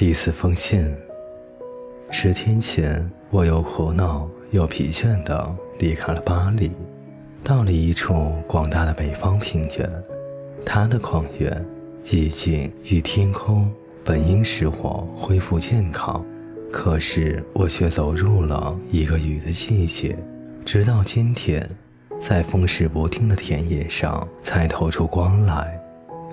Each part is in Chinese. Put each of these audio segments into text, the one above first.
第四封信。十天前，我又苦恼又疲倦地离开了巴黎，到了一处广大的北方平原。它的旷远、寂静与天空本应使我恢复健康，可是我却走入了一个雨的季节。直到今天，在风势不定的田野上才透出光来。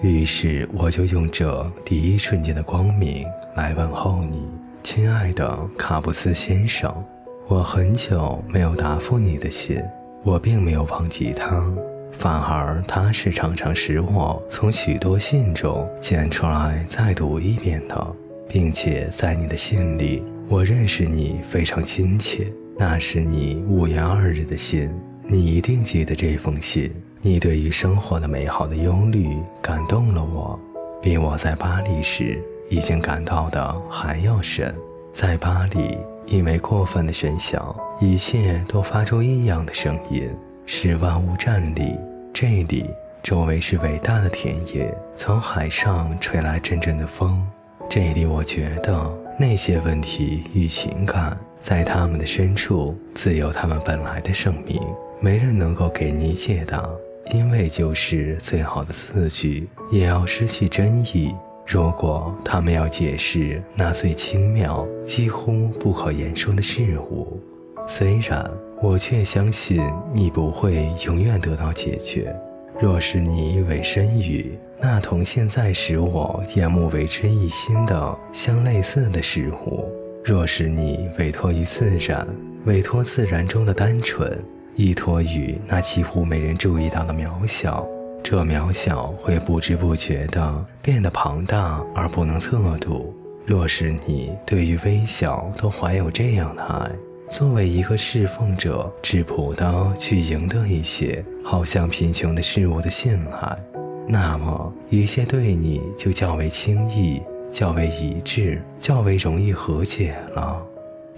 于是，我就用这第一瞬间的光明来问候你。亲爱的卡布斯先生，我很久没有答复你的信，我并没有忘记他，反而他是常常使我从许多信中捡出来再读一遍的，并且在你的信里，我认识你非常亲切。那是你五月二日的信，你一定记得这封信。你对于生活的美好的忧虑感动了我，比我在巴黎时。已经感到的还要深，在巴黎，因为过分的喧嚣，一切都发出异样的声音，使万物站立。这里周围是伟大的田野，从海上吹来阵阵的风。这里，我觉得那些问题与情感，在他们的深处自有他们本来的生命，没人能够给你解答，因为就是最好的字句，也要失去真意。如果他们要解释那最轻妙、几乎不可言说的事物，虽然我却相信你不会永远得到解决。若是你委身于那同现在使我眼目为之一新的相类似的事物，若是你委托于自然，委托自然中的单纯，依托于那几乎没人注意到的渺小。这渺小会不知不觉地变得庞大而不能测度。若是你对于微小都怀有这样的爱，作为一个侍奉者，质朴地去赢得一些好像贫穷的事物的信赖，那么一切对你就较为轻易、较为一致、较为容易和解了。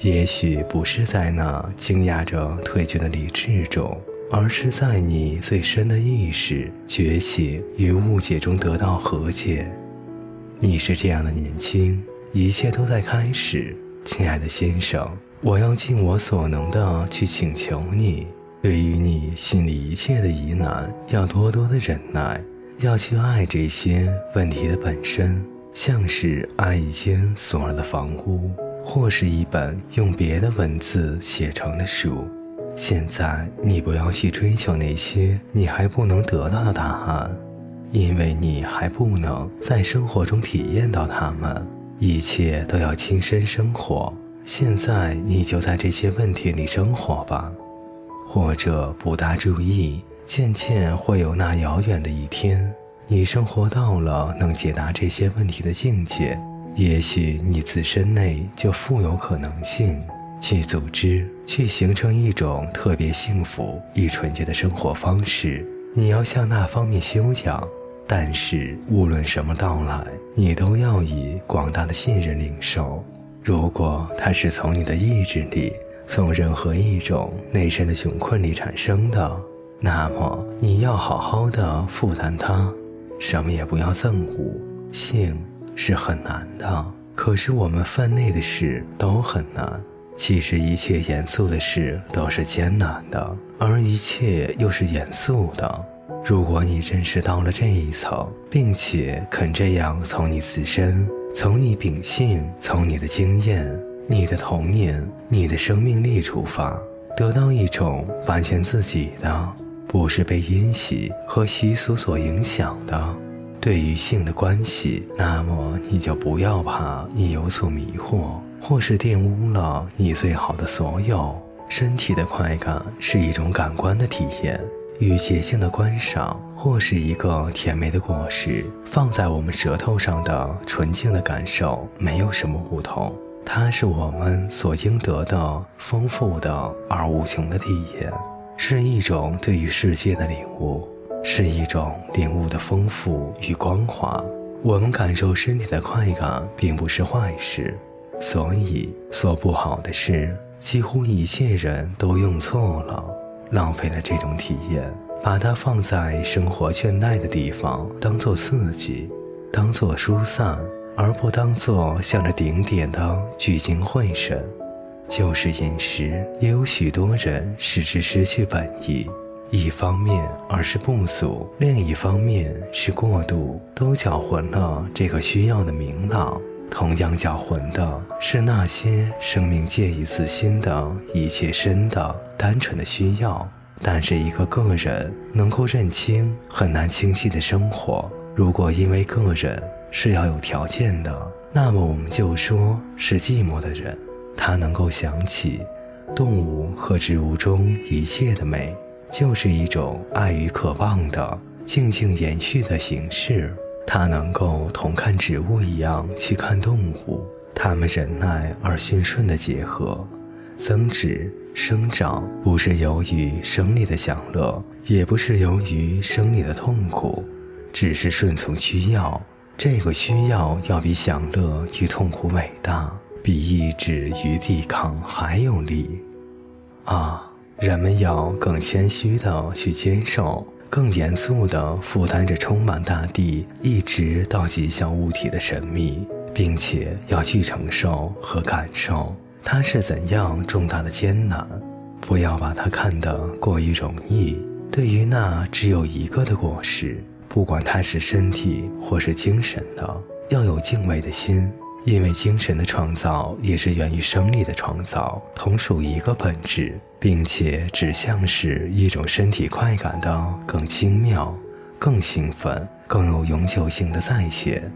也许不是在那惊讶着退却的理智中。而是在你最深的意识觉醒与误解中得到和解。你是这样的年轻，一切都在开始，亲爱的先生。我要尽我所能的去请求你，对于你心里一切的疑难，要多多的忍耐，要去爱这些问题的本身，像是爱一间锁了的房屋，或是一本用别的文字写成的书。现在你不要去追求那些你还不能得到的答案，因为你还不能在生活中体验到它们。一切都要亲身生活。现在你就在这些问题里生活吧，或者不大注意，渐渐会有那遥远的一天，你生活到了能解答这些问题的境界。也许你自身内就富有可能性。去组织，去形成一种特别幸福、与纯洁的生活方式。你要向那方面修养，但是无论什么到来，你都要以广大的信任领受。如果它是从你的意志里，从任何一种内身的窘困里产生的，那么你要好好的负担它，什么也不要憎恶。性是很难的，可是我们分内的事都很难。其实一切严肃的事都是艰难的，而一切又是严肃的。如果你真是到了这一层，并且肯这样从你自身、从你秉性、从你的经验、你的童年、你的生命力出发，得到一种完全自己的，不是被因习和习俗所影响的对于性的关系，那么你就不要怕你有所迷惑。或是玷污了你最好的所有。身体的快感是一种感官的体验，与洁净的观赏，或是一个甜美的果实放在我们舌头上的纯净的感受没有什么不同。它是我们所应得的丰富的而无穷的体验，是一种对于世界的领悟，是一种领悟的丰富与光滑。我们感受身体的快感，并不是坏事。所以，做不好的事，几乎一切人都用错了，浪费了这种体验，把它放在生活倦怠的地方，当做刺激，当做疏散，而不当作向着顶点的聚精会神。就是饮食，也有许多人使之失去本意。一方面，而是不足；另一方面是过度，都搅浑了这个需要的明朗。同样搅浑的是那些生命介意自心的一切深的、单纯的需要。但是，一个个人能够认清很难清晰的生活，如果因为个人是要有条件的，那么我们就说是寂寞的人。他能够想起动物和植物中一切的美，就是一种爱与渴望的静静延续的形式。它能够同看植物一样去看动物，它们忍耐而驯顺的结合、增值、生长，不是由于生理的享乐，也不是由于生理的痛苦，只是顺从需要。这个需要要比享乐与痛苦伟大。比意志与抵抗还有力，啊！人们要更谦虚地去接受，更严肃地负担着充满大地一直到极小物体的神秘，并且要去承受和感受它是怎样重大的艰难。不要把它看得过于容易。对于那只有一个的果实，不管它是身体或是精神的，要有敬畏的心。因为精神的创造也是源于生理的创造，同属一个本质，并且指向是一种身体快感的更精妙、更兴奋、更有永久性的再现。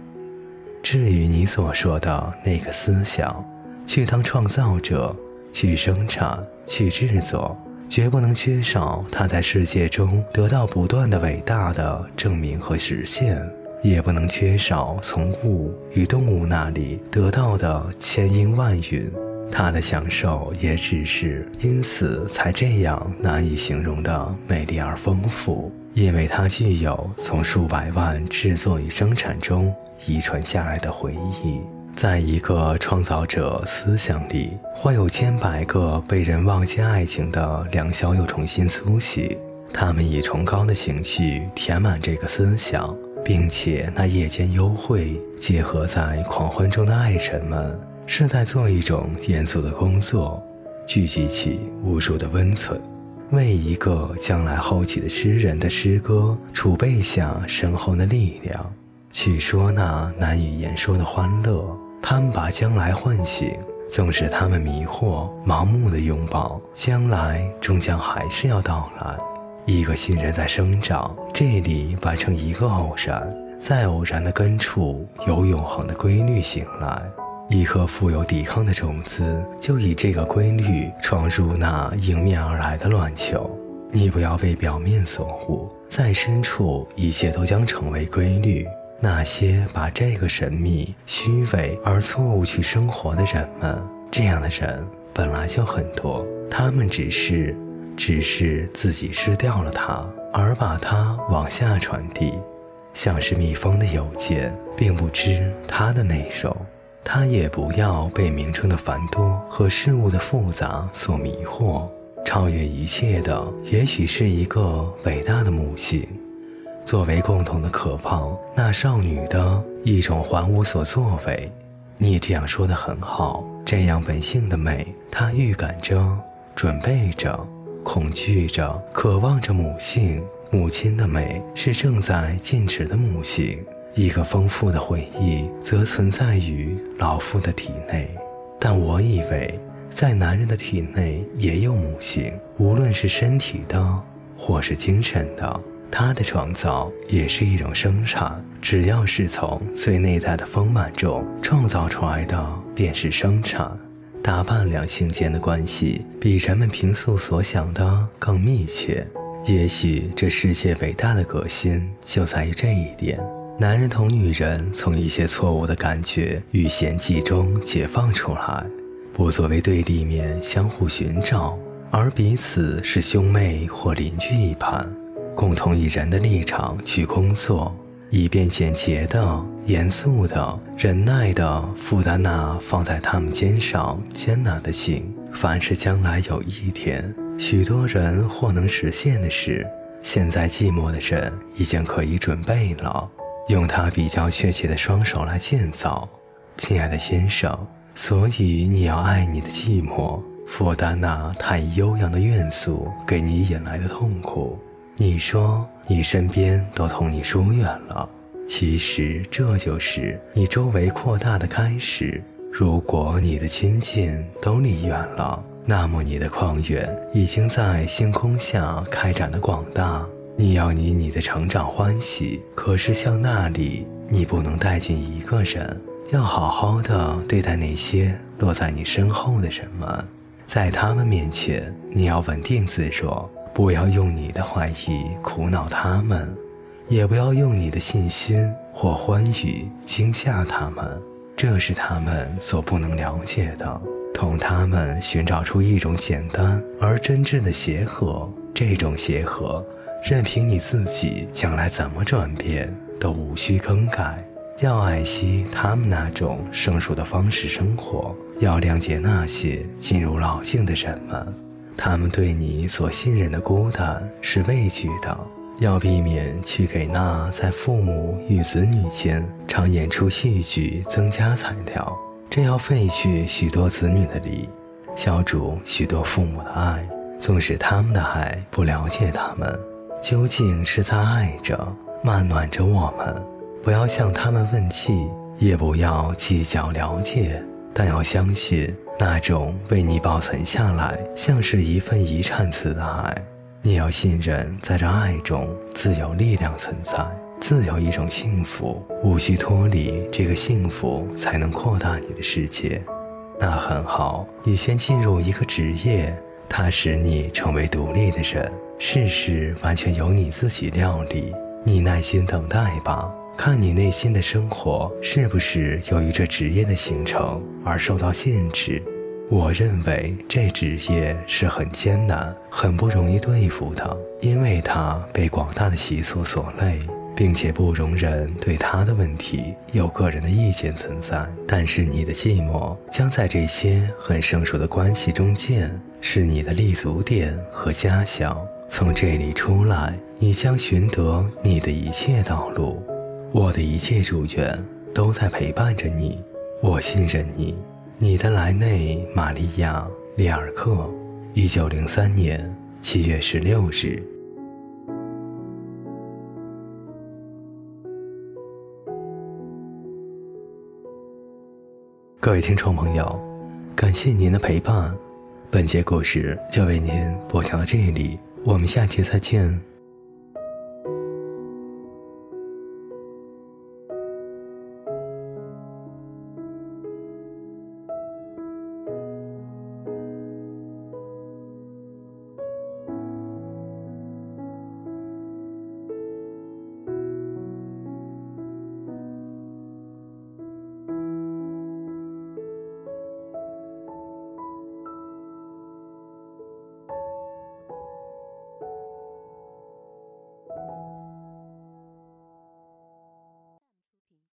至于你所说的那个思想，去当创造者，去生产，去制作，绝不能缺少它在世界中得到不断的伟大的证明和实现。也不能缺少从物与动物那里得到的千因万允，他的享受也只是因此才这样难以形容的美丽而丰富，因为它具有从数百万制作与生产中遗传下来的回忆。在一个创造者思想里，会有千百个被人忘记爱情的良宵又重新苏醒，他们以崇高的情绪填满这个思想。并且，那夜间幽会结合在狂欢中的爱神们，是在做一种严肃的工作，聚集起无数的温存，为一个将来后起的诗人的诗歌储备下深厚的力量，去说那难以言说的欢乐。他们把将来唤醒，纵使他们迷惑、盲目的拥抱将来，终将还是要到来。一个新人在生长，这里完成一个偶然，在偶然的根处有永恒的规律醒来。一颗富有抵抗的种子，就以这个规律闯入那迎面而来的卵球。你不要被表面所唬，在深处一切都将成为规律。那些把这个神秘、虚伪而错误去生活的人们，这样的人本来就很多，他们只是。只是自己失掉了它，而把它往下传递，像是密封的邮件，并不知它的内容。它也不要被名称的繁多和事物的复杂所迷惑。超越一切的，也许是一个伟大的母性，作为共同的渴望。那少女的一种还无所作为。你这样说的很好，这样本性的美，她预感着，准备着。恐惧着，渴望着母性，母亲的美是正在静止的母性。一个丰富的回忆则存在于老妇的体内，但我以为在男人的体内也有母性，无论是身体的或是精神的，他的创造也是一种生产。只要是从最内在的丰满中创造出来的，便是生产。打扮两性间的关系比人们平素所想的更密切。也许这世界伟大的革新就在于这一点：男人同女人从一些错误的感觉与嫌忌中解放出来，不作为对立面相互寻找，而彼此是兄妹或邻居一般，共同以人的立场去工作。以便简洁的、严肃的、忍耐的负担那放在他们肩上艰难的性。凡是将来有一天许多人或能实现的事，现在寂寞的人已经可以准备了。用他比较确切的双手来建造。亲爱的先生，所以你要爱你的寂寞，负担那太悠扬的怨诉给你引来的痛苦。你说你身边都同你疏远了，其实这就是你周围扩大的开始。如果你的亲近都离远了，那么你的旷远已经在星空下开展的广大。你要你你的成长欢喜，可是向那里你不能带进一个人。要好好的对待那些落在你身后的人们，在他们面前，你要稳定自若，不要用你的怀疑苦恼他们，也不要用你的信心或欢愉惊吓他们。这是他们所不能了解的。同他们寻找出一种简单而真挚的协和，这种协和，任凭你自己将来怎么转变，都无需更改。要爱惜他们那种生疏的方式生活，要谅解那些进入老境的人们，他们对你所信任的孤单是畏惧的。要避免去给那在父母与子女间常演出戏剧增加材料，这要废去许多子女的礼，消除许多父母的爱。纵使他们的爱不了解他们，究竟是在爱着、慢暖着我们。不要向他们问计，也不要计较了解，但要相信那种为你保存下来，像是一份遗产似的爱。你要信任，在这爱中自有力量存在，自有一种幸福，无需脱离这个幸福才能扩大你的世界。那很好，你先进入一个职业，它使你成为独立的人，事事完全由你自己料理。你耐心等待吧。看你内心的生活是不是由于这职业的形成而受到限制？我认为这职业是很艰难、很不容易对付的，因为它被广大的习俗所累，并且不容人对他的问题有个人的意见存在。但是你的寂寞将在这些很生疏的关系中间，是你的立足点和家乡。从这里出来，你将寻得你的一切道路。我的一切主权都在陪伴着你，我信任你。你的莱内·玛利亚·里尔克，一九零三年七月十六日。各位听众朋友，感谢您的陪伴，本节故事就为您播讲到这里，我们下期再见。